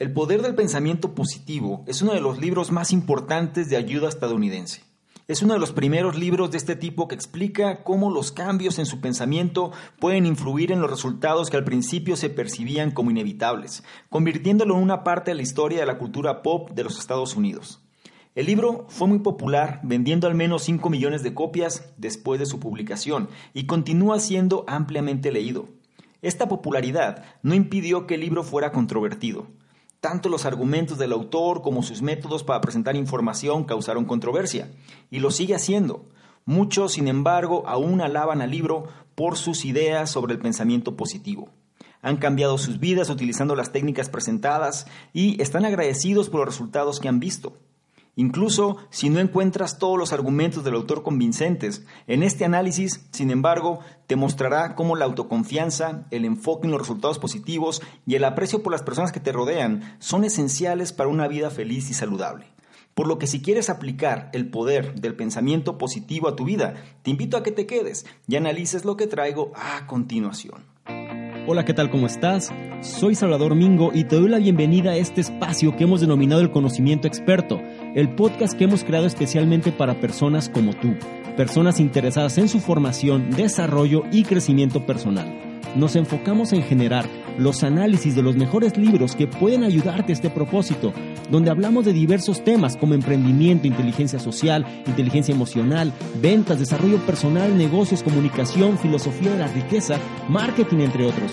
El poder del pensamiento positivo es uno de los libros más importantes de ayuda estadounidense. Es uno de los primeros libros de este tipo que explica cómo los cambios en su pensamiento pueden influir en los resultados que al principio se percibían como inevitables, convirtiéndolo en una parte de la historia de la cultura pop de los Estados Unidos. El libro fue muy popular, vendiendo al menos 5 millones de copias después de su publicación, y continúa siendo ampliamente leído. Esta popularidad no impidió que el libro fuera controvertido. Tanto los argumentos del autor como sus métodos para presentar información causaron controversia, y lo sigue haciendo. Muchos, sin embargo, aún alaban al libro por sus ideas sobre el pensamiento positivo. Han cambiado sus vidas utilizando las técnicas presentadas y están agradecidos por los resultados que han visto. Incluso si no encuentras todos los argumentos del autor convincentes, en este análisis, sin embargo, te mostrará cómo la autoconfianza, el enfoque en los resultados positivos y el aprecio por las personas que te rodean son esenciales para una vida feliz y saludable. Por lo que si quieres aplicar el poder del pensamiento positivo a tu vida, te invito a que te quedes y analices lo que traigo a continuación. Hola, ¿qué tal? ¿Cómo estás? Soy Salvador Mingo y te doy la bienvenida a este espacio que hemos denominado el conocimiento experto, el podcast que hemos creado especialmente para personas como tú, personas interesadas en su formación, desarrollo y crecimiento personal. Nos enfocamos en generar los análisis de los mejores libros que pueden ayudarte a este propósito, donde hablamos de diversos temas como emprendimiento, inteligencia social, inteligencia emocional, ventas, desarrollo personal, negocios, comunicación, filosofía de la riqueza, marketing, entre otros.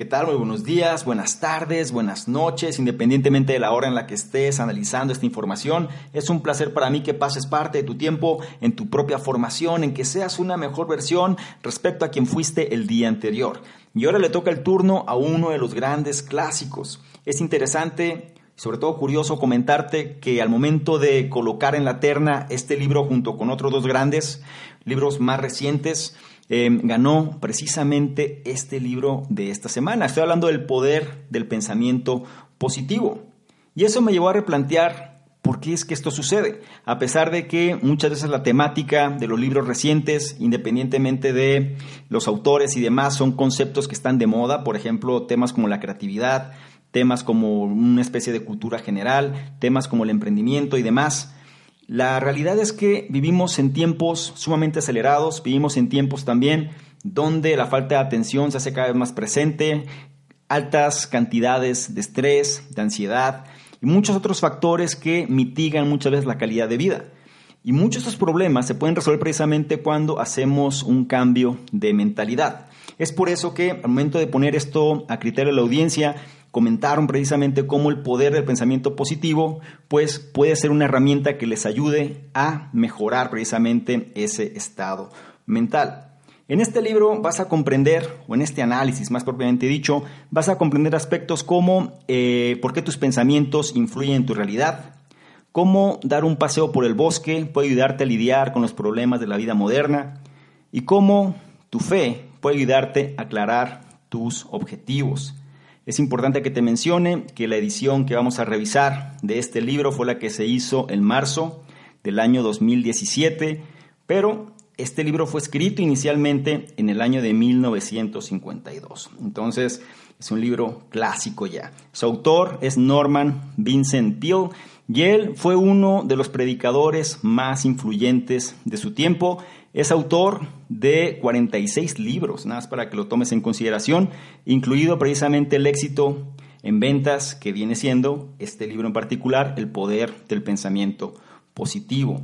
¿Qué tal? Muy buenos días, buenas tardes, buenas noches, independientemente de la hora en la que estés analizando esta información. Es un placer para mí que pases parte de tu tiempo en tu propia formación, en que seas una mejor versión respecto a quien fuiste el día anterior. Y ahora le toca el turno a uno de los grandes clásicos. Es interesante sobre todo curioso comentarte que al momento de colocar en la terna este libro junto con otros dos grandes libros más recientes, Em, ganó precisamente este libro de esta semana. Estoy hablando del poder del pensamiento positivo. Y eso me llevó a replantear por qué es que esto sucede. A pesar de que muchas veces la temática de los libros recientes, independientemente de los autores y demás, son conceptos que están de moda, por ejemplo, temas como la creatividad, temas como una especie de cultura general, temas como el emprendimiento y demás. La realidad es que vivimos en tiempos sumamente acelerados, vivimos en tiempos también donde la falta de atención se hace cada vez más presente, altas cantidades de estrés, de ansiedad y muchos otros factores que mitigan muchas veces la calidad de vida. Y muchos de estos problemas se pueden resolver precisamente cuando hacemos un cambio de mentalidad. Es por eso que al momento de poner esto a criterio de la audiencia, comentaron precisamente cómo el poder del pensamiento positivo pues puede ser una herramienta que les ayude a mejorar precisamente ese estado mental. En este libro vas a comprender, o en este análisis más propiamente dicho, vas a comprender aspectos como eh, por qué tus pensamientos influyen en tu realidad, cómo dar un paseo por el bosque puede ayudarte a lidiar con los problemas de la vida moderna y cómo tu fe puede ayudarte a aclarar tus objetivos. Es importante que te mencione que la edición que vamos a revisar de este libro fue la que se hizo en marzo del año 2017, pero este libro fue escrito inicialmente en el año de 1952. Entonces, es un libro clásico ya. Su autor es Norman Vincent Peale y él fue uno de los predicadores más influyentes de su tiempo es autor de 46 libros, nada más para que lo tomes en consideración, incluido precisamente el éxito en ventas que viene siendo este libro en particular, El poder del pensamiento positivo.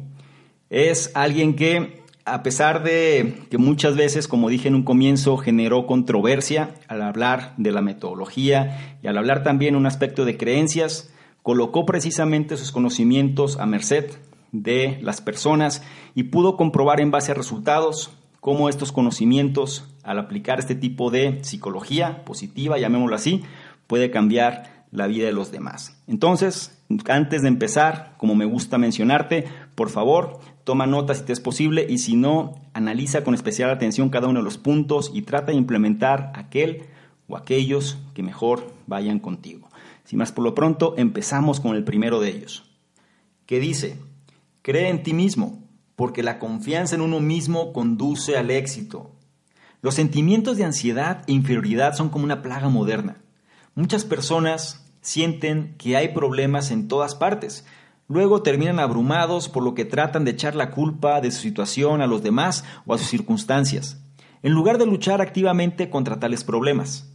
Es alguien que, a pesar de que muchas veces, como dije en un comienzo, generó controversia al hablar de la metodología y al hablar también un aspecto de creencias, colocó precisamente sus conocimientos a merced de las personas y pudo comprobar en base a resultados cómo estos conocimientos, al aplicar este tipo de psicología positiva, llamémoslo así, puede cambiar la vida de los demás. Entonces, antes de empezar, como me gusta mencionarte, por favor, toma nota si te es posible y si no, analiza con especial atención cada uno de los puntos y trata de implementar aquel o aquellos que mejor vayan contigo. Sin más por lo pronto, empezamos con el primero de ellos, que dice, cree en ti mismo, porque la confianza en uno mismo conduce al éxito. Los sentimientos de ansiedad e inferioridad son como una plaga moderna. Muchas personas sienten que hay problemas en todas partes. Luego terminan abrumados por lo que tratan de echar la culpa de su situación a los demás o a sus circunstancias, en lugar de luchar activamente contra tales problemas.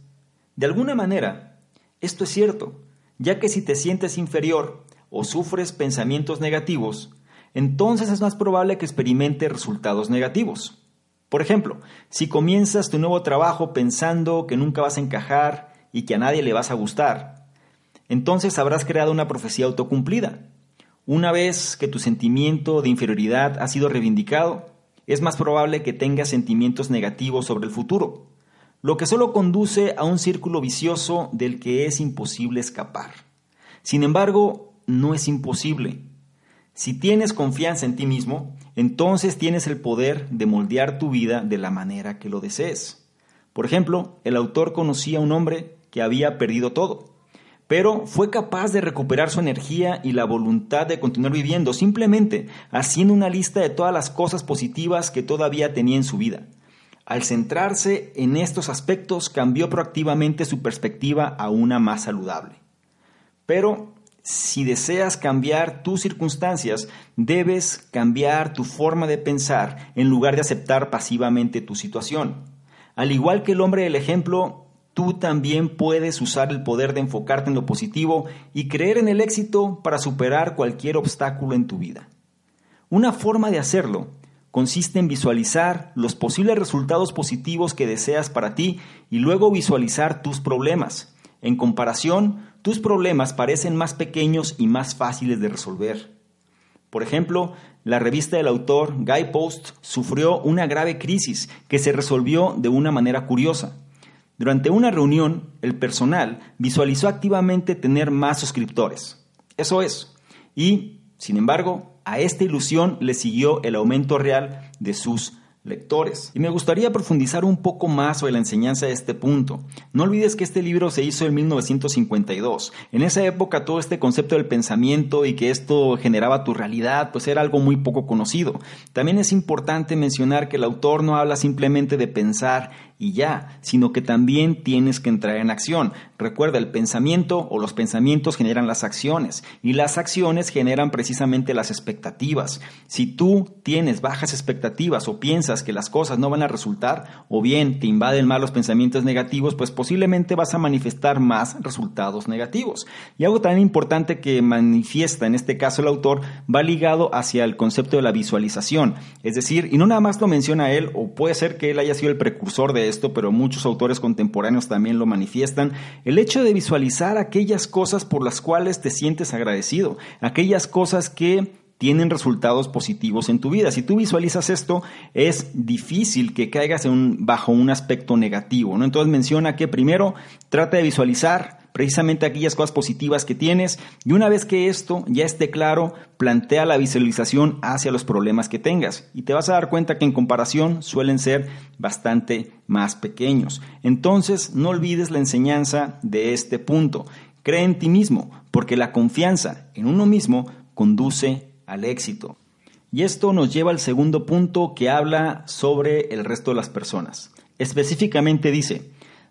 De alguna manera, esto es cierto, ya que si te sientes inferior o sufres pensamientos negativos, entonces es más probable que experimente resultados negativos. Por ejemplo, si comienzas tu nuevo trabajo pensando que nunca vas a encajar y que a nadie le vas a gustar, entonces habrás creado una profecía autocumplida. Una vez que tu sentimiento de inferioridad ha sido reivindicado, es más probable que tengas sentimientos negativos sobre el futuro, lo que solo conduce a un círculo vicioso del que es imposible escapar. Sin embargo, no es imposible. Si tienes confianza en ti mismo, entonces tienes el poder de moldear tu vida de la manera que lo desees. Por ejemplo, el autor conocía a un hombre que había perdido todo, pero fue capaz de recuperar su energía y la voluntad de continuar viviendo simplemente haciendo una lista de todas las cosas positivas que todavía tenía en su vida. Al centrarse en estos aspectos, cambió proactivamente su perspectiva a una más saludable. Pero si deseas cambiar tus circunstancias, debes cambiar tu forma de pensar en lugar de aceptar pasivamente tu situación. Al igual que el hombre del ejemplo, tú también puedes usar el poder de enfocarte en lo positivo y creer en el éxito para superar cualquier obstáculo en tu vida. Una forma de hacerlo consiste en visualizar los posibles resultados positivos que deseas para ti y luego visualizar tus problemas. En comparación, tus problemas parecen más pequeños y más fáciles de resolver. Por ejemplo, la revista del autor Guy Post sufrió una grave crisis que se resolvió de una manera curiosa. Durante una reunión, el personal visualizó activamente tener más suscriptores. Eso es. Y, sin embargo, a esta ilusión le siguió el aumento real de sus lectores. Y me gustaría profundizar un poco más sobre la enseñanza de este punto. No olvides que este libro se hizo en 1952. En esa época todo este concepto del pensamiento y que esto generaba tu realidad, pues era algo muy poco conocido. También es importante mencionar que el autor no habla simplemente de pensar y ya, sino que también tienes que entrar en acción. Recuerda, el pensamiento o los pensamientos generan las acciones y las acciones generan precisamente las expectativas. Si tú tienes bajas expectativas o piensas que las cosas no van a resultar o bien te invaden más los pensamientos negativos, pues posiblemente vas a manifestar más resultados negativos. Y algo tan importante que manifiesta en este caso el autor va ligado hacia el concepto de la visualización. Es decir, y no nada más lo menciona él, o puede ser que él haya sido el precursor de esto, pero muchos autores contemporáneos también lo manifiestan, el hecho de visualizar aquellas cosas por las cuales te sientes agradecido, aquellas cosas que tienen resultados positivos en tu vida. Si tú visualizas esto, es difícil que caigas bajo un aspecto negativo. ¿no? Entonces menciona que primero trata de visualizar precisamente aquellas cosas positivas que tienes y una vez que esto ya esté claro, plantea la visualización hacia los problemas que tengas y te vas a dar cuenta que en comparación suelen ser bastante más pequeños. Entonces, no olvides la enseñanza de este punto. Cree en ti mismo, porque la confianza en uno mismo conduce al éxito. Y esto nos lleva al segundo punto que habla sobre el resto de las personas. Específicamente dice,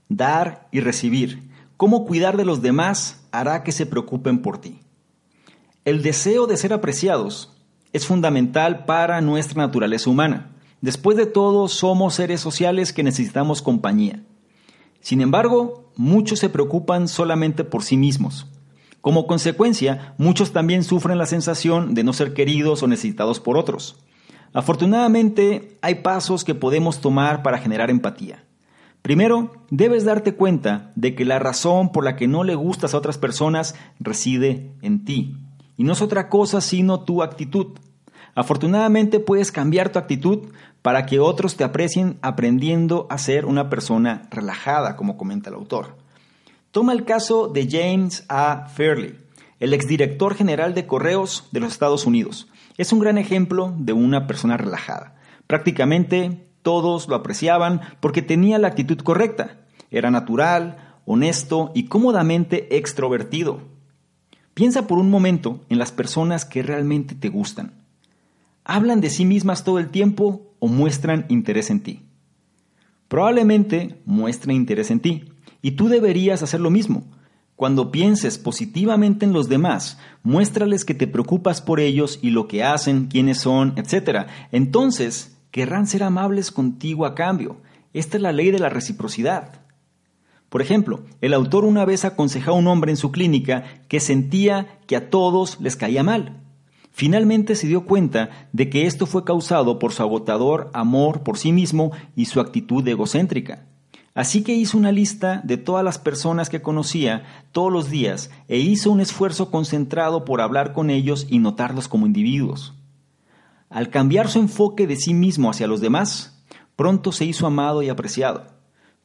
dar y recibir cómo cuidar de los demás hará que se preocupen por ti. El deseo de ser apreciados es fundamental para nuestra naturaleza humana. Después de todo, somos seres sociales que necesitamos compañía. Sin embargo, muchos se preocupan solamente por sí mismos. Como consecuencia, muchos también sufren la sensación de no ser queridos o necesitados por otros. Afortunadamente, hay pasos que podemos tomar para generar empatía. Primero, debes darte cuenta de que la razón por la que no le gustas a otras personas reside en ti. Y no es otra cosa sino tu actitud. Afortunadamente puedes cambiar tu actitud para que otros te aprecien aprendiendo a ser una persona relajada, como comenta el autor. Toma el caso de James A. Fairley, el exdirector general de correos de los Estados Unidos. Es un gran ejemplo de una persona relajada. Prácticamente todos lo apreciaban porque tenía la actitud correcta. Era natural, honesto y cómodamente extrovertido. Piensa por un momento en las personas que realmente te gustan. ¿Hablan de sí mismas todo el tiempo o muestran interés en ti? Probablemente muestren interés en ti y tú deberías hacer lo mismo. Cuando pienses positivamente en los demás, muéstrales que te preocupas por ellos y lo que hacen, quiénes son, etc. Entonces, querrán ser amables contigo a cambio. Esta es la ley de la reciprocidad. Por ejemplo, el autor una vez aconsejó a un hombre en su clínica que sentía que a todos les caía mal. Finalmente se dio cuenta de que esto fue causado por su agotador amor por sí mismo y su actitud egocéntrica. Así que hizo una lista de todas las personas que conocía todos los días e hizo un esfuerzo concentrado por hablar con ellos y notarlos como individuos. Al cambiar su enfoque de sí mismo hacia los demás, pronto se hizo amado y apreciado.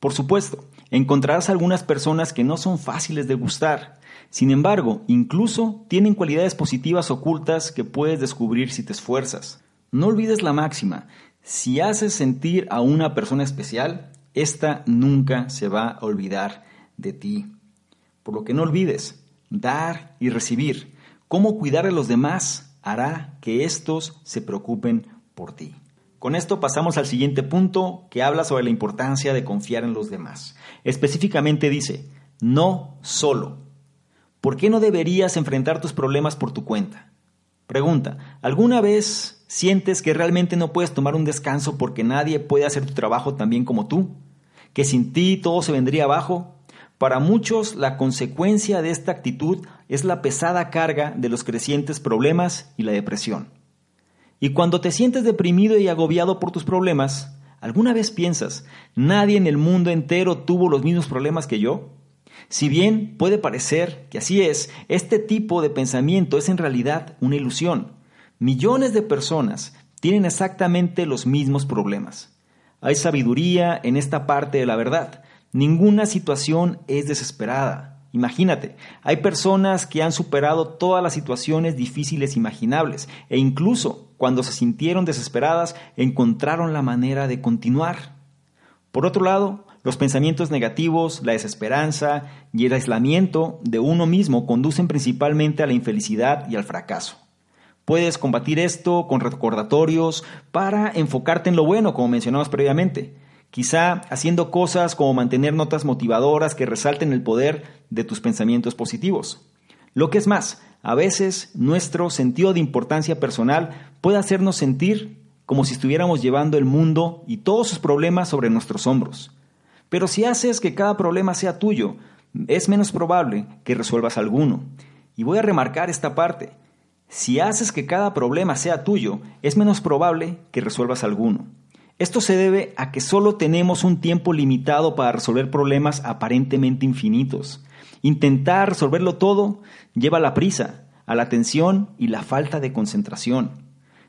Por supuesto, encontrarás algunas personas que no son fáciles de gustar. Sin embargo, incluso tienen cualidades positivas ocultas que puedes descubrir si te esfuerzas. No olvides la máxima. Si haces sentir a una persona especial, ésta nunca se va a olvidar de ti. Por lo que no olvides, dar y recibir. Cómo cuidar a los demás hará que éstos se preocupen por ti. Con esto pasamos al siguiente punto que habla sobre la importancia de confiar en los demás. Específicamente dice, no solo. ¿Por qué no deberías enfrentar tus problemas por tu cuenta? Pregunta, ¿alguna vez sientes que realmente no puedes tomar un descanso porque nadie puede hacer tu trabajo tan bien como tú? ¿Que sin ti todo se vendría abajo? Para muchos la consecuencia de esta actitud es la pesada carga de los crecientes problemas y la depresión. Y cuando te sientes deprimido y agobiado por tus problemas, ¿alguna vez piensas, nadie en el mundo entero tuvo los mismos problemas que yo? Si bien puede parecer que así es, este tipo de pensamiento es en realidad una ilusión. Millones de personas tienen exactamente los mismos problemas. Hay sabiduría en esta parte de la verdad. Ninguna situación es desesperada. Imagínate, hay personas que han superado todas las situaciones difíciles imaginables e incluso cuando se sintieron desesperadas encontraron la manera de continuar. Por otro lado, los pensamientos negativos, la desesperanza y el aislamiento de uno mismo conducen principalmente a la infelicidad y al fracaso. Puedes combatir esto con recordatorios para enfocarte en lo bueno, como mencionamos previamente quizá haciendo cosas como mantener notas motivadoras que resalten el poder de tus pensamientos positivos. Lo que es más, a veces nuestro sentido de importancia personal puede hacernos sentir como si estuviéramos llevando el mundo y todos sus problemas sobre nuestros hombros. Pero si haces que cada problema sea tuyo, es menos probable que resuelvas alguno. Y voy a remarcar esta parte. Si haces que cada problema sea tuyo, es menos probable que resuelvas alguno. Esto se debe a que solo tenemos un tiempo limitado para resolver problemas aparentemente infinitos. Intentar resolverlo todo lleva a la prisa, a la tensión y la falta de concentración.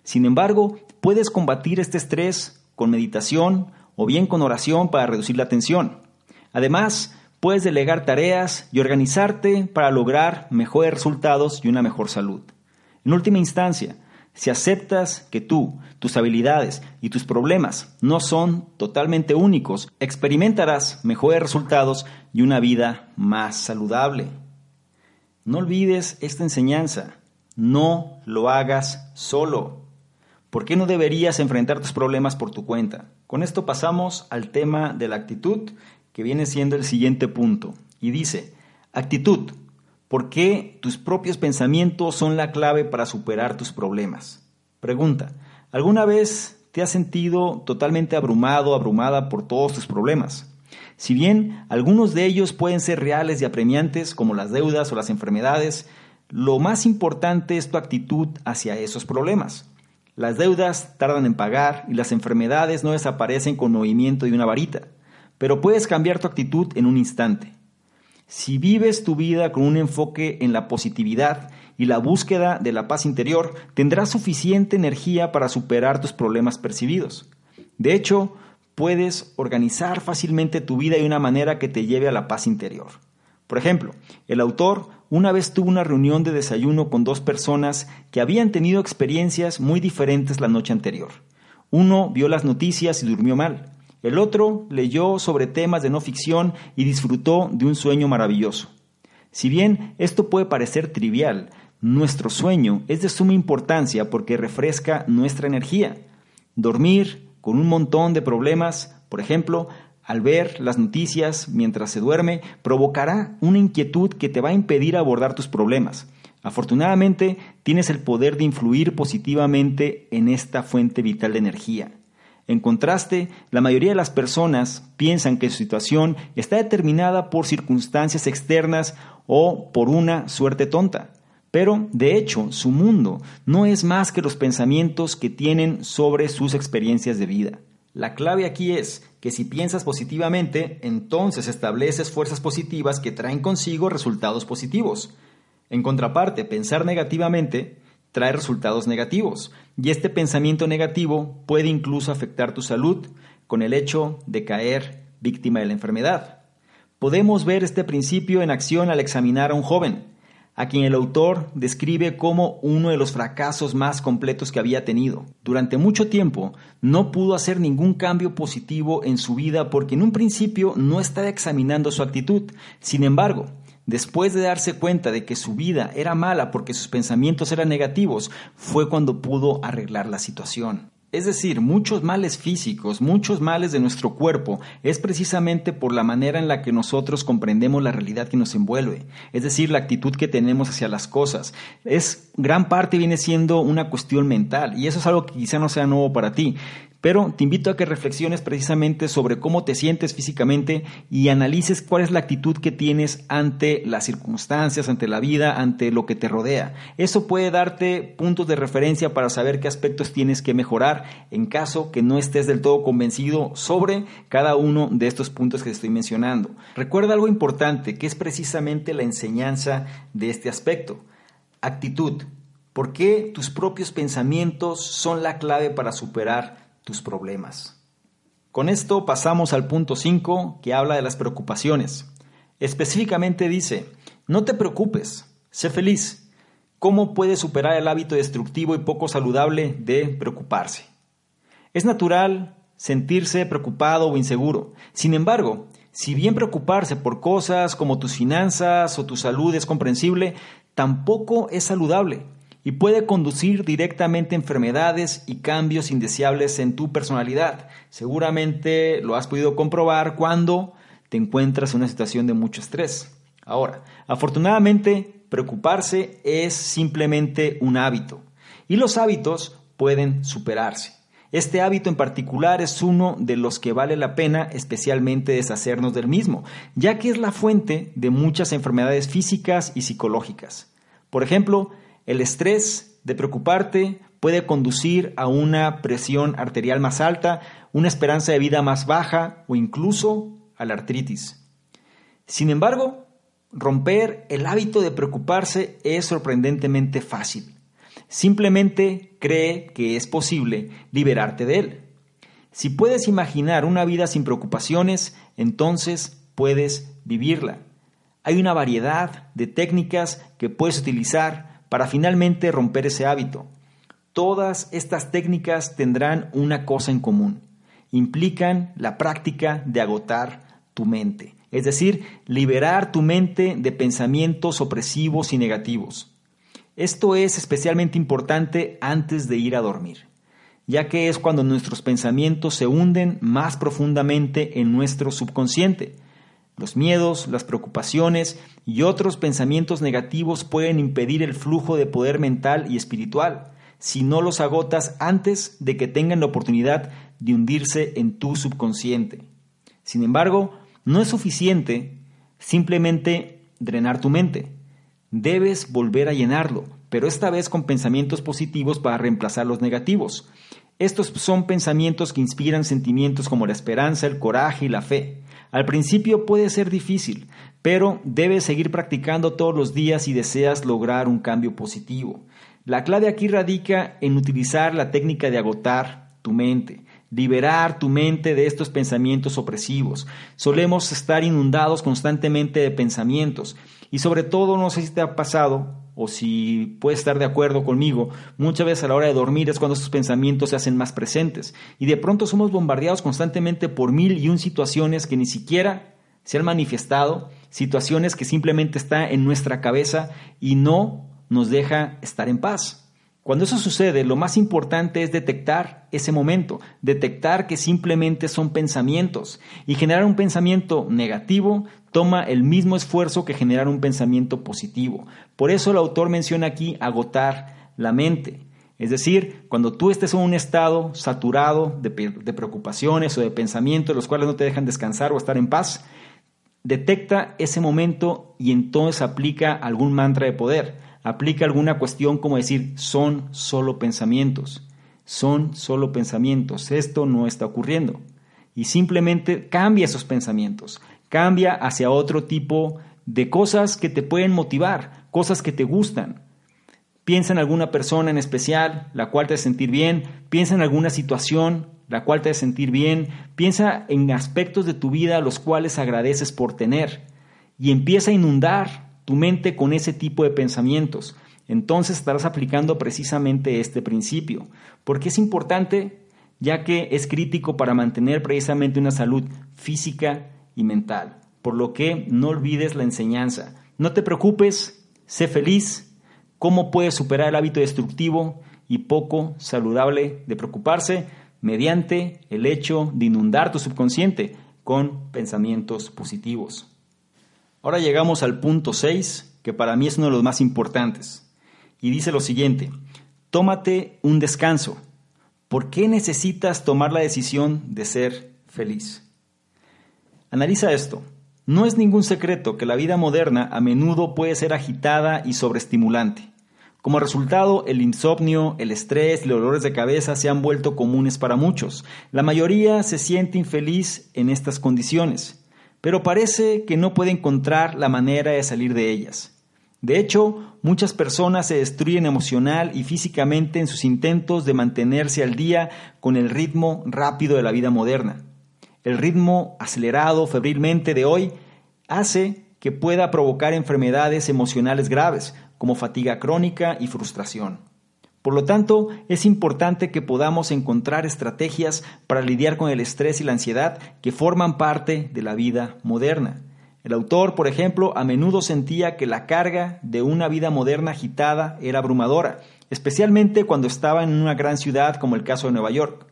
Sin embargo, puedes combatir este estrés con meditación o bien con oración para reducir la tensión. Además, puedes delegar tareas y organizarte para lograr mejores resultados y una mejor salud. En última instancia, si aceptas que tú, tus habilidades y tus problemas no son totalmente únicos, experimentarás mejores resultados y una vida más saludable. No olvides esta enseñanza. No lo hagas solo. ¿Por qué no deberías enfrentar tus problemas por tu cuenta? Con esto pasamos al tema de la actitud, que viene siendo el siguiente punto. Y dice, actitud ¿Por qué tus propios pensamientos son la clave para superar tus problemas? Pregunta, ¿alguna vez te has sentido totalmente abrumado, abrumada por todos tus problemas? Si bien algunos de ellos pueden ser reales y apremiantes, como las deudas o las enfermedades, lo más importante es tu actitud hacia esos problemas. Las deudas tardan en pagar y las enfermedades no desaparecen con movimiento de una varita, pero puedes cambiar tu actitud en un instante. Si vives tu vida con un enfoque en la positividad y la búsqueda de la paz interior, tendrás suficiente energía para superar tus problemas percibidos. De hecho, puedes organizar fácilmente tu vida de una manera que te lleve a la paz interior. Por ejemplo, el autor una vez tuvo una reunión de desayuno con dos personas que habían tenido experiencias muy diferentes la noche anterior. Uno vio las noticias y durmió mal, El otro leyó sobre temas de no ficción y disfrutó de un sueño maravilloso. Si bien esto puede parecer trivial, nuestro sueño es de suma importancia porque refresca nuestra energía. Dormir con un montón de problemas, por ejemplo, al ver las noticias mientras se duerme, provocará una inquietud que te va a impedir abordar tus problemas. Afortunadamente, tienes el poder de influir positivamente en esta fuente vital de energía. En contraste, la mayoría de las personas piensan que su situación está determinada por circunstancias externas o por una suerte tonta. Pero, de hecho, su mundo no es más que los pensamientos que tienen sobre sus experiencias de vida. La clave aquí es que si piensas positivamente, entonces estableces fuerzas positivas que traen consigo resultados positivos. En contraparte, pensar negativamente trae resultados negativos y este pensamiento negativo puede incluso afectar tu salud con el hecho de caer víctima de la enfermedad. Podemos ver este principio en acción al examinar a un joven, a quien el autor describe como uno de los fracasos más completos que había tenido. Durante mucho tiempo no pudo hacer ningún cambio positivo en su vida porque en un principio no estaba examinando su actitud. Sin embargo, Después de darse cuenta de que su vida era mala porque sus pensamientos eran negativos, fue cuando pudo arreglar la situación. Es decir, muchos males físicos, muchos males de nuestro cuerpo, es precisamente por la manera en la que nosotros comprendemos la realidad que nos envuelve, es decir, la actitud que tenemos hacia las cosas. Es gran parte viene siendo una cuestión mental y eso es algo que quizá no sea nuevo para ti. Pero te invito a que reflexiones precisamente sobre cómo te sientes físicamente y analices cuál es la actitud que tienes ante las circunstancias, ante la vida, ante lo que te rodea. Eso puede darte puntos de referencia para saber qué aspectos tienes que mejorar en caso que no estés del todo convencido sobre cada uno de estos puntos que estoy mencionando. Recuerda algo importante, que es precisamente la enseñanza de este aspecto. Actitud. ¿Por qué tus propios pensamientos son la clave para superar tus problemas. Con esto pasamos al punto 5 que habla de las preocupaciones. Específicamente dice, no te preocupes, sé feliz. ¿Cómo puedes superar el hábito destructivo y poco saludable de preocuparse? Es natural sentirse preocupado o inseguro. Sin embargo, si bien preocuparse por cosas como tus finanzas o tu salud es comprensible, tampoco es saludable y puede conducir directamente a enfermedades y cambios indeseables en tu personalidad. Seguramente lo has podido comprobar cuando te encuentras en una situación de mucho estrés. Ahora, afortunadamente, preocuparse es simplemente un hábito y los hábitos pueden superarse. Este hábito en particular es uno de los que vale la pena especialmente deshacernos del mismo, ya que es la fuente de muchas enfermedades físicas y psicológicas. Por ejemplo, el estrés de preocuparte puede conducir a una presión arterial más alta, una esperanza de vida más baja o incluso a la artritis. Sin embargo, romper el hábito de preocuparse es sorprendentemente fácil. Simplemente cree que es posible liberarte de él. Si puedes imaginar una vida sin preocupaciones, entonces puedes vivirla. Hay una variedad de técnicas que puedes utilizar para finalmente romper ese hábito. Todas estas técnicas tendrán una cosa en común. Implican la práctica de agotar tu mente, es decir, liberar tu mente de pensamientos opresivos y negativos. Esto es especialmente importante antes de ir a dormir, ya que es cuando nuestros pensamientos se hunden más profundamente en nuestro subconsciente los miedos, las preocupaciones y otros pensamientos negativos pueden impedir el flujo de poder mental y espiritual si no los agotas antes de que tengan la oportunidad de hundirse en tu subconsciente. Sin embargo, no es suficiente simplemente drenar tu mente. Debes volver a llenarlo, pero esta vez con pensamientos positivos para reemplazar los negativos. Estos son pensamientos que inspiran sentimientos como la esperanza, el coraje y la fe. Al principio puede ser difícil, pero debes seguir practicando todos los días si deseas lograr un cambio positivo. La clave aquí radica en utilizar la técnica de agotar tu mente, liberar tu mente de estos pensamientos opresivos. Solemos estar inundados constantemente de pensamientos y sobre todo, no sé si te ha pasado, o si puedes estar de acuerdo conmigo, muchas veces a la hora de dormir es cuando estos pensamientos se hacen más presentes y de pronto somos bombardeados constantemente por mil y un situaciones que ni siquiera se han manifestado, situaciones que simplemente están en nuestra cabeza y no nos deja estar en paz. Cuando eso sucede, lo más importante es detectar ese momento, detectar que simplemente son pensamientos y generar un pensamiento negativo toma el mismo esfuerzo que generar un pensamiento positivo. Por eso el autor menciona aquí agotar la mente. Es decir, cuando tú estés en un estado saturado de, preocupaciones o de pensamientos los cuales no te dejan descansar o estar en paz, detecta ese momento y entonces aplica algún mantra de poder aplica alguna cuestión como decir, son solo pensamientos, son solo pensamientos, esto no está ocurriendo. Y simplemente cambia esos pensamientos, cambia hacia otro tipo de cosas que te pueden motivar, cosas que te gustan. Piensa en alguna persona en especial, la cual te hace sentir bien, piensa en alguna situación, la cual te hace sentir bien, piensa en aspectos de tu vida los cuales agradeces por tener y empieza a inundar tu mente con ese tipo de pensamientos. Entonces estarás aplicando precisamente este principio, porque es importante ya que es crítico para mantener precisamente una salud física y mental. Por lo que no olvides la enseñanza. No te preocupes, sé feliz. ¿Cómo puedes superar el hábito destructivo y poco saludable de preocuparse? Mediante el hecho de inundar tu subconsciente con pensamientos positivos. Ahora llegamos al punto 6, que para mí es uno de los más importantes. Y dice lo siguiente, tómate un descanso. ¿Por qué necesitas tomar la decisión de ser feliz? Analiza esto. No es ningún secreto que la vida moderna a menudo puede ser agitada y sobreestimulante. Como resultado, el insomnio, el estrés y los dolores de cabeza se han vuelto comunes para muchos. La mayoría se siente infeliz en estas condiciones pero parece que no puede encontrar la manera de salir de ellas. De hecho, muchas personas se destruyen emocional y físicamente en sus intentos de mantenerse al día con el ritmo rápido de la vida moderna. El ritmo acelerado febrilmente de hoy hace que pueda provocar enfermedades emocionales graves como fatiga crónica y frustración. Por lo tanto, es importante que podamos encontrar estrategias para lidiar con el estrés y la ansiedad que forman parte de la vida moderna. El autor, por ejemplo, a menudo sentía que la carga de una vida moderna agitada era abrumadora, especialmente cuando estaba en una gran ciudad como el caso de Nueva York.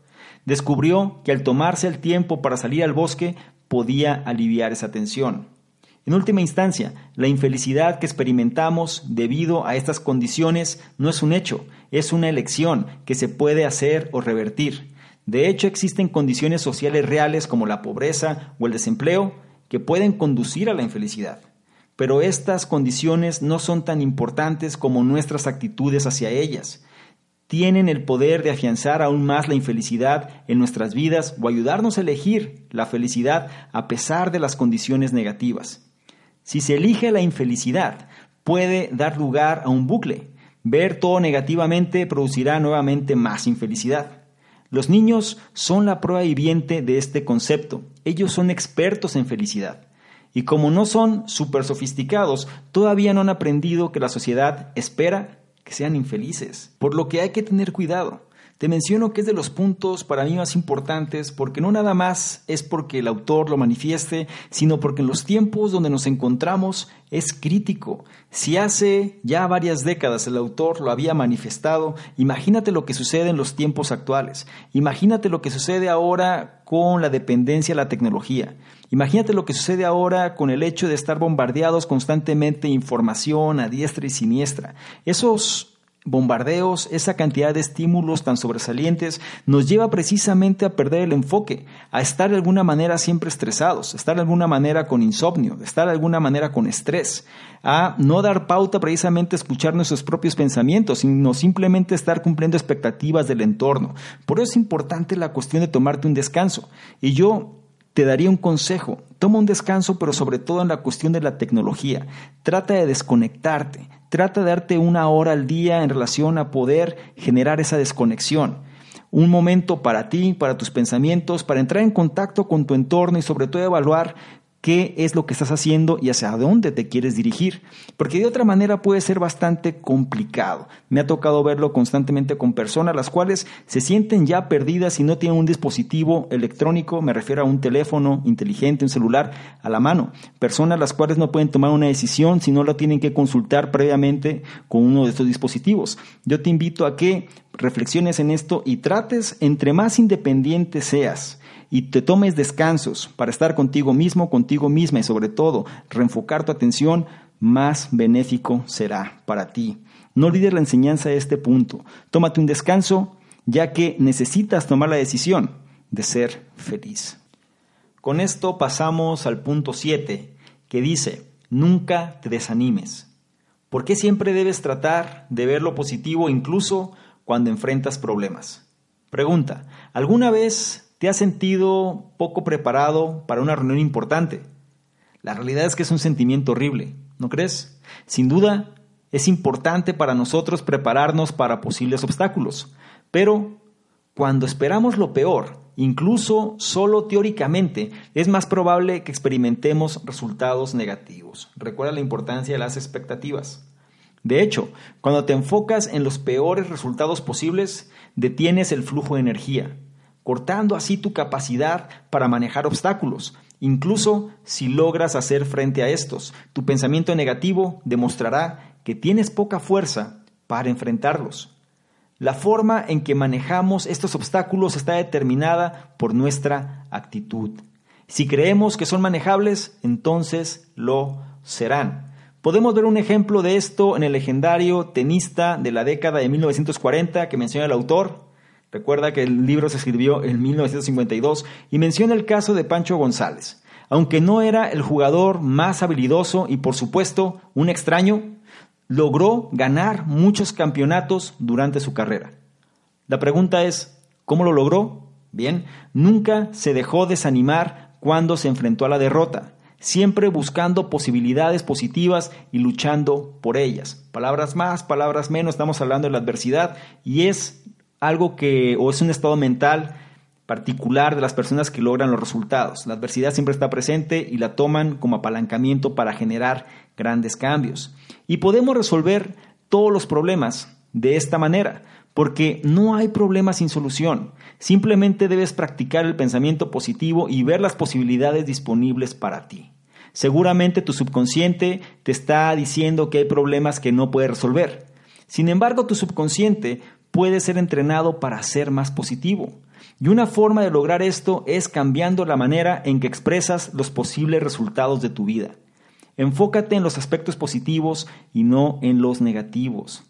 Descubrió que al tomarse el tiempo para salir al bosque podía aliviar esa tensión. En última instancia, la infelicidad que experimentamos debido a estas condiciones no es un hecho, es una elección que se puede hacer o revertir. De hecho, existen condiciones sociales reales como la pobreza o el desempleo que pueden conducir a la infelicidad. Pero estas condiciones no son tan importantes como nuestras actitudes hacia ellas. Tienen el poder de afianzar aún más la infelicidad en nuestras vidas o ayudarnos a elegir la felicidad a pesar de las condiciones negativas. Si se elige la infelicidad, puede dar lugar a un bucle. Ver todo negativamente producirá nuevamente más infelicidad. Los niños son la prueba viviente de este concepto. Ellos son expertos en felicidad. Y como no son súper sofisticados, todavía no han aprendido que la sociedad espera que sean infelices. Por lo que hay que tener cuidado. Te menciono que es de los puntos para mí más importantes porque no nada más es porque el autor lo manifieste, sino porque en los tiempos donde nos encontramos es crítico. Si hace ya varias décadas el autor lo había manifestado, imagínate lo que sucede en los tiempos actuales. Imagínate lo que sucede ahora con la dependencia de la tecnología. Imagínate lo que sucede ahora con el hecho de estar bombardeados constantemente de información a diestra y siniestra. Esos bombardeos, esa cantidad de estímulos tan sobresalientes, nos lleva precisamente a perder el enfoque, a estar de alguna manera siempre estresados, estar de alguna manera con insomnio, estar de alguna manera con estrés, a no dar pauta precisamente a escuchar nuestros propios pensamientos, sino simplemente estar cumpliendo expectativas del entorno. Por eso es importante la cuestión de tomarte un descanso. Y yo te daría un consejo. Toma un descanso, pero sobre todo en la cuestión de la tecnología. Trata de desconectarte. Trata de darte una hora al día en relación a poder generar esa desconexión. Un momento para ti, para tus pensamientos, para entrar en contacto con tu entorno y sobre todo evaluar qué es lo que estás haciendo y hacia dónde te quieres dirigir. Porque de otra manera puede ser bastante complicado. Me ha tocado verlo constantemente con personas las cuales se sienten ya perdidas y no tienen un dispositivo electrónico, me refiero a un teléfono inteligente, un celular a la mano. Personas las cuales no pueden tomar una decisión si no lo tienen que consultar previamente con uno de estos dispositivos. Yo te invito a que reflexiones en esto y trates, entre más independiente seas, y te tomes descansos para estar contigo mismo, contigo misma y sobre todo reenfocar tu atención, más benéfico será para ti. No olvides la enseñanza de este punto. Tómate un descanso ya que necesitas tomar la decisión de ser feliz. Con esto pasamos al punto 7, que dice, nunca te desanimes. ¿Por qué siempre debes tratar de ver lo positivo incluso cuando enfrentas problemas? Pregunta, ¿alguna vez ¿Te has sentido poco preparado para una reunión importante? La realidad es que es un sentimiento horrible, ¿no crees? Sin duda, es importante para nosotros prepararnos para posibles obstáculos, pero cuando esperamos lo peor, incluso solo teóricamente, es más probable que experimentemos resultados negativos. Recuerda la importancia de las expectativas. De hecho, cuando te enfocas en los peores resultados posibles, detienes el flujo de energía, cortando así tu capacidad para manejar obstáculos. Incluso si logras hacer frente a estos, tu pensamiento negativo demostrará que tienes poca fuerza para enfrentarlos. La forma en que manejamos estos obstáculos está determinada por nuestra actitud. Si creemos que son manejables, entonces lo serán. Podemos ver un ejemplo de esto en el legendario tenista de la década de 1940 que menciona el autor, Recuerda que el libro se escribió en 1952 y menciona el caso de Pancho González. Aunque no era el jugador más habilidoso y por supuesto un extraño, logró ganar muchos campeonatos durante su carrera. La pregunta es, ¿cómo lo logró? Bien, nunca se dejó desanimar cuando se enfrentó a la derrota, siempre buscando posibilidades positivas y luchando por ellas. Palabras más, palabras menos, estamos hablando de la adversidad y es algo que, o es un estado mental particular de las personas que logran los resultados. La adversidad siempre está presente y la toman como apalancamiento para generar grandes cambios. Y podemos resolver todos los problemas de esta manera, porque no hay problema sin solución. Simplemente debes practicar el pensamiento positivo y ver las posibilidades disponibles para ti. Seguramente tu subconsciente te está diciendo que hay problemas que no puedes resolver. Sin embargo, tu subconsciente puede ser entrenado para ser más positivo. Y una forma de lograr esto es cambiando la manera en que expresas los posibles resultados de tu vida. Enfócate en los aspectos positivos y no en los negativos.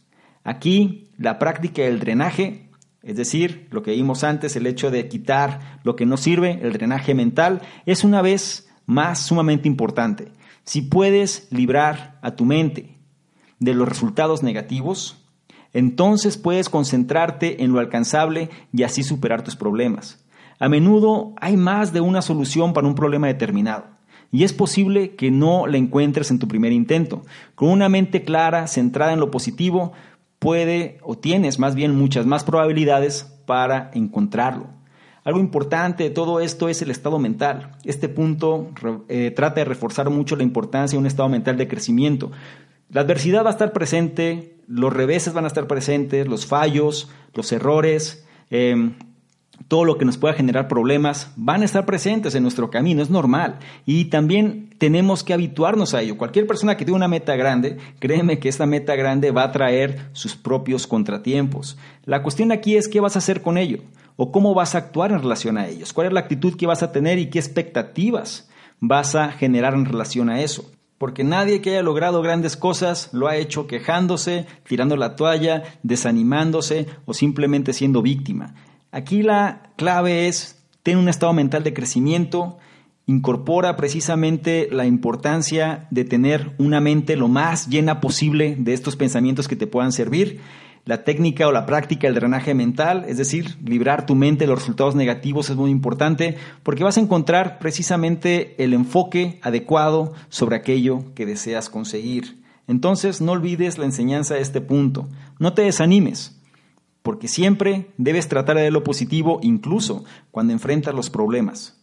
Aquí, la práctica del drenaje, es decir, lo que vimos antes, el hecho de quitar lo que no sirve, el drenaje mental, es una vez más sumamente importante. Si puedes librar a tu mente de los resultados negativos, entonces puedes concentrarte en lo alcanzable y así superar tus problemas. A menudo hay más de una solución para un problema determinado. Y es posible que no la encuentres en tu primer intento. Con una mente clara, centrada en lo positivo, puede o tienes más bien muchas más probabilidades para encontrarlo. Algo importante de todo esto es el estado mental. Este punto eh, trata de reforzar mucho la importancia de un estado mental de crecimiento. La adversidad va a estar presente, los reveses van a estar presentes, los fallos, los errores, em, todo lo que nos pueda generar problemas van a estar presentes en nuestro camino, es normal. Y también tenemos que habituarnos a ello. Cualquier persona que tenga una meta grande, créeme que esta meta grande va a traer sus propios contratiempos. La cuestión aquí es qué vas a hacer con ello o cómo vas a actuar en relación a ellos, cuál es la actitud que vas a tener y qué expectativas vas a generar en relación a eso porque nadie que haya logrado grandes cosas lo ha hecho quejándose, tirando la toalla, desanimándose o simplemente siendo víctima. Aquí la clave es tener un estado mental de crecimiento, incorpora precisamente la importancia de tener una mente lo más llena posible de estos pensamientos que te puedan servir la técnica o la práctica del drenaje mental, es decir, librar tu mente de los resultados negativos es muy importante porque vas a encontrar precisamente el enfoque adecuado sobre aquello que deseas conseguir. Entonces, no olvides la enseñanza de este punto. No te desanimes, porque siempre debes tratar de lo positivo incluso cuando enfrentas los problemas.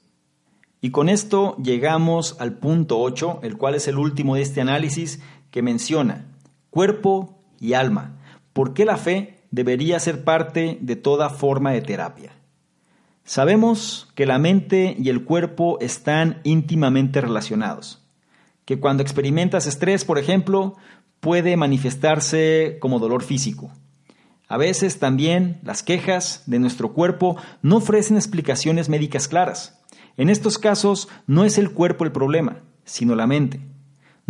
Y con esto llegamos al punto 8, el cual es el último de este análisis que menciona cuerpo y alma. ¿Por qué la fe debería ser parte de toda forma de terapia? Sabemos que la mente y el cuerpo están íntimamente relacionados, que cuando experimentas estrés, por ejemplo, puede manifestarse como dolor físico. A veces también las quejas de nuestro cuerpo no ofrecen explicaciones médicas claras. En estos casos no es el cuerpo el problema, sino la mente.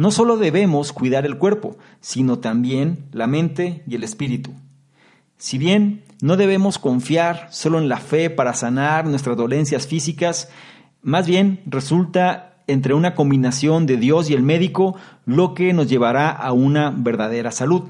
No solo debemos cuidar el cuerpo, sino también la mente y el espíritu. Si bien no debemos confiar solo en la fe para sanar nuestras dolencias físicas, más bien resulta entre una combinación de Dios y el médico lo que nos llevará a una verdadera salud.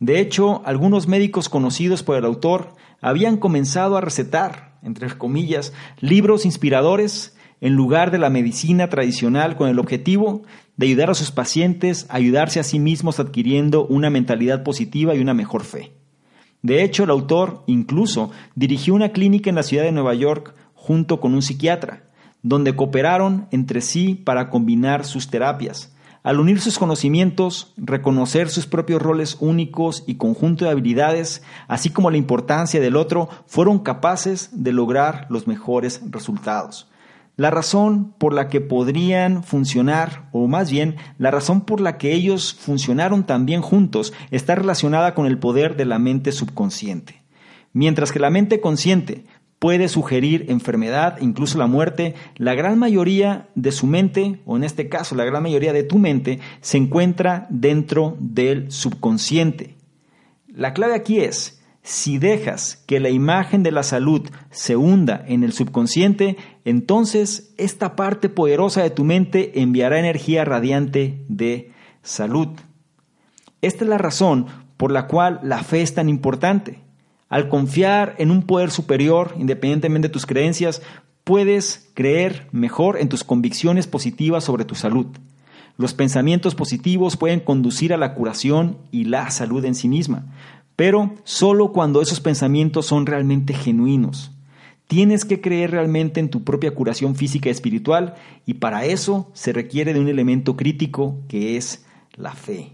De hecho, algunos médicos conocidos por el autor habían comenzado a recetar, entre comillas, libros inspiradores en lugar de la medicina tradicional con el objetivo de ayudar a sus pacientes a ayudarse a sí mismos adquiriendo una mentalidad positiva y una mejor fe. De hecho, el autor incluso dirigió una clínica en la ciudad de Nueva York junto con un psiquiatra, donde cooperaron entre sí para combinar sus terapias. Al unir sus conocimientos, reconocer sus propios roles únicos y conjunto de habilidades, así como la importancia del otro, fueron capaces de lograr los mejores resultados. La razón por la que podrían funcionar, o más bien la razón por la que ellos funcionaron también juntos, está relacionada con el poder de la mente subconsciente. Mientras que la mente consciente puede sugerir enfermedad, incluso la muerte, la gran mayoría de su mente, o en este caso la gran mayoría de tu mente, se encuentra dentro del subconsciente. La clave aquí es, si dejas que la imagen de la salud se hunda en el subconsciente, entonces esta parte poderosa de tu mente enviará energía radiante de salud. Esta es la razón por la cual la fe es tan importante. Al confiar en un poder superior, independientemente de tus creencias, puedes creer mejor en tus convicciones positivas sobre tu salud. Los pensamientos positivos pueden conducir a la curación y la salud en sí misma pero solo cuando esos pensamientos son realmente genuinos. Tienes que creer realmente en tu propia curación física y espiritual y para eso se requiere de un elemento crítico que es la fe.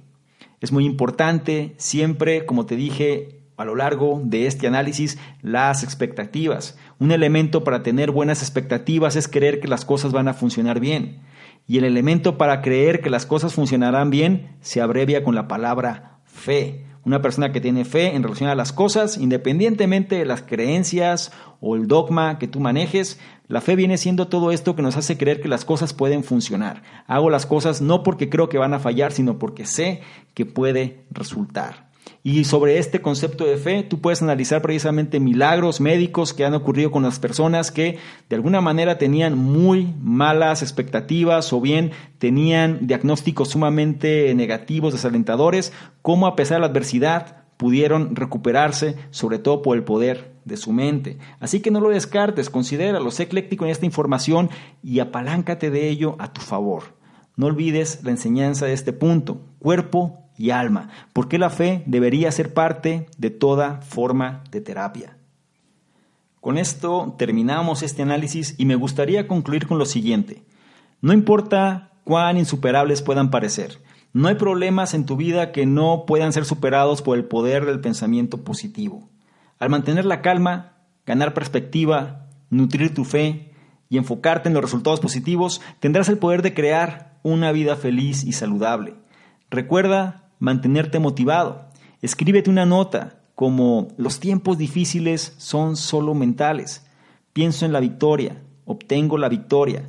Es muy importante siempre, como te dije a lo largo de este análisis, las expectativas. Un elemento para tener buenas expectativas es creer que las cosas van a funcionar bien. Y el elemento para creer que las cosas funcionarán bien se abrevia con la palabra fe una persona que tiene fe en relación a las cosas, independientemente de las creencias o el dogma que tú manejes, la fe viene siendo todo esto que nos hace creer que las cosas pueden funcionar. Hago las cosas no porque creo que van a fallar, sino porque sé que puede resultar. Y sobre este concepto de fe, tú puedes analizar precisamente milagros médicos que han ocurrido con las personas que de alguna manera tenían muy malas expectativas o bien tenían diagnósticos sumamente negativos, desalentadores, como a pesar de la adversidad pudieron recuperarse, sobre todo por el poder de su mente. Así que no lo descartes, considéralo, sé ecléctico en esta información y apaláncate de ello a tu favor. No olvides la enseñanza de este punto, cuerpo y alma, porque la fe debería ser parte de toda forma de terapia. Con esto terminamos este análisis y me gustaría concluir con lo siguiente. No importa cuán insuperables puedan parecer, no hay problemas en tu vida que no puedan ser superados por el poder del pensamiento positivo. Al mantener la calma, ganar perspectiva, nutrir tu fe y enfocarte en los resultados positivos, tendrás el poder de crear una vida feliz y saludable. Recuerda mantenerte motivado. Escríbete una nota como los tiempos difíciles son solo mentales. Pienso en la victoria, obtengo la victoria.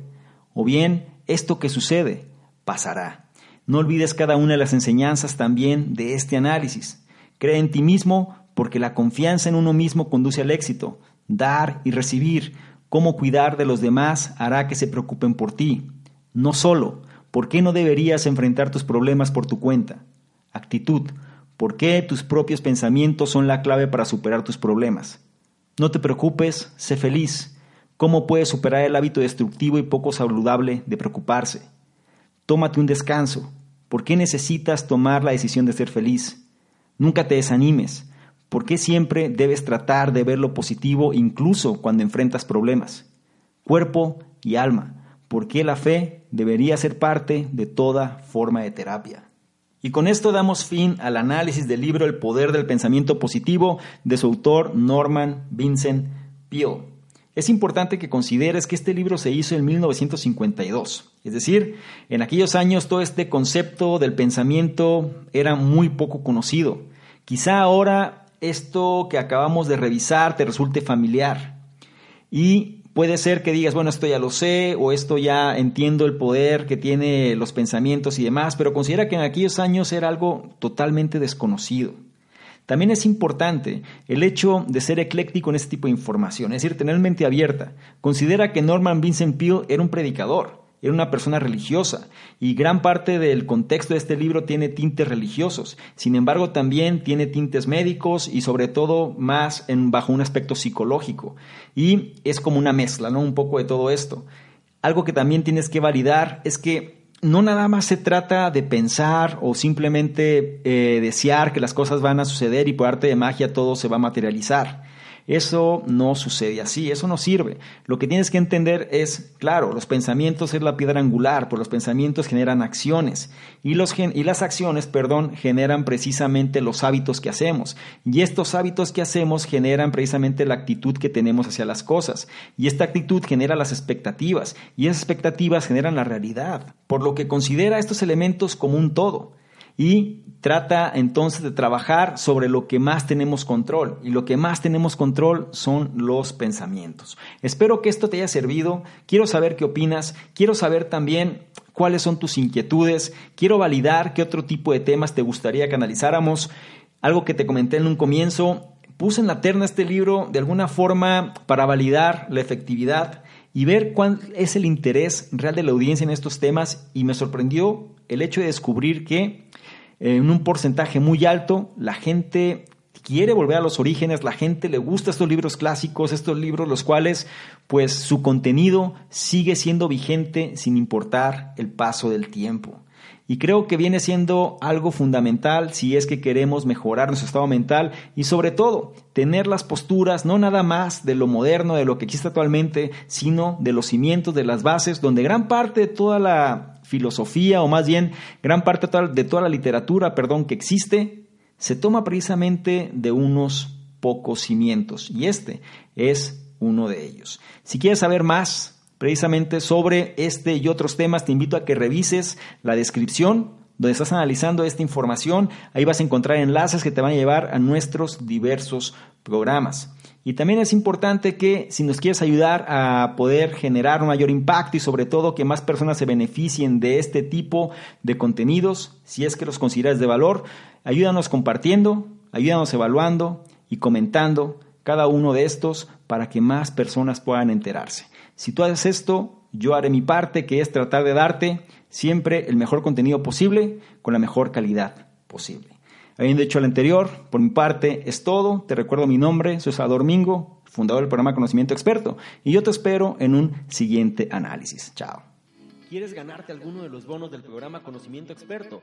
O bien, esto que sucede pasará. No olvides cada una de las enseñanzas también de este análisis. Cree en ti mismo porque la confianza en uno mismo conduce al éxito. Dar y recibir, cómo cuidar de los demás hará que se preocupen por ti. No solo, ¿por qué no deberías enfrentar tus problemas por tu cuenta? Actitud. ¿Por qué tus propios pensamientos son la clave para superar tus problemas? No te preocupes, sé feliz. ¿Cómo puedes superar el hábito destructivo y poco saludable de preocuparse? Tómate un descanso. ¿Por qué necesitas tomar la decisión de ser feliz? Nunca te desanimes. ¿Por qué siempre debes tratar de ver lo positivo incluso cuando enfrentas problemas? Cuerpo y alma. por qué la fe debería ser parte de toda forma de terapia. Y con esto damos fin al análisis del libro El poder del pensamiento positivo de su autor Norman Vincent Peale. Es importante que consideres que este libro se hizo en 1952, es decir, en aquellos años todo este concepto del pensamiento era muy poco conocido. Quizá ahora esto que acabamos de revisar te resulte familiar y Puede ser que digas, bueno, esto ya lo sé o esto ya entiendo el poder que tiene los pensamientos y demás, pero considera que en aquellos años era algo totalmente desconocido. También es importante el hecho de ser ecléctico en este tipo de información, es decir, tener mente abierta. Considera que Norman Vincent Peale era un predicador era una persona religiosa y gran parte del contexto de este libro tiene tintes religiosos. Sin embargo, también tiene tintes médicos y sobre todo más en, bajo un aspecto psicológico. Y es como una mezcla, ¿no? Un poco de todo esto. Algo que también tienes que validar es que no nada más se trata de pensar o simplemente eh, desear que las cosas van a suceder y por arte de magia todo se va a materializar. Eso no sucede así, eso no sirve. Lo que tienes que entender es, claro, los pensamientos es la piedra angular, pues los pensamientos generan acciones y, los, y las acciones, perdón, generan precisamente los hábitos que hacemos. Y estos hábitos que hacemos generan precisamente la actitud que tenemos hacia las cosas. Y esta actitud genera las expectativas y esas expectativas generan la realidad. Por lo que considera estos elementos como un todo y trata entonces de trabajar sobre lo que más tenemos control y lo que más tenemos control son los pensamientos. Espero que esto te haya servido, quiero saber qué opinas, quiero saber también cuáles son tus inquietudes, quiero validar qué otro tipo de temas te gustaría que analizáramos. Algo que te comenté en un comienzo, puse en la terna este libro de alguna forma para validar la efectividad y ver cuál es el interés real de la audiencia en estos temas y me sorprendió el hecho de descubrir que en un porcentaje muy alto, la gente quiere volver a los orígenes, la gente le gusta estos libros clásicos, estos libros los cuales pues su contenido sigue siendo vigente sin importar el paso del tiempo. Y creo que viene siendo algo fundamental si es que queremos mejorar nuestro estado mental y sobre todo tener las posturas no nada más de lo moderno, de lo que existe actualmente, sino de los cimientos, de las bases, donde gran parte de toda la filosofía o más bien gran parte de toda la literatura, perdón, que existe, se toma precisamente de unos pocos cimientos y este es uno de ellos. Si quieres saber más precisamente sobre este y otros temas, te invito a que revises la descripción donde estás analizando esta información. Ahí vas a encontrar enlaces que te van a llevar a nuestros diversos programas. Y también es importante que si nos quieres ayudar a poder generar un mayor impacto y sobre todo que más personas se beneficien de este tipo de contenidos, si es que los consideras de valor, ayúdanos compartiendo, ayúdanos evaluando y comentando cada uno de estos para que más personas puedan enterarse. Si tú haces esto, yo haré mi parte, que es tratar de darte siempre el mejor contenido posible con la mejor calidad posible. Habiendo dicho lo anterior, por mi parte es todo. Te recuerdo mi nombre, soy Salvador Mingo, fundador del programa Conocimiento Experto, y yo te espero en un siguiente análisis. Chao. ¿Quieres ganarte alguno de los bonos del programa Conocimiento Experto?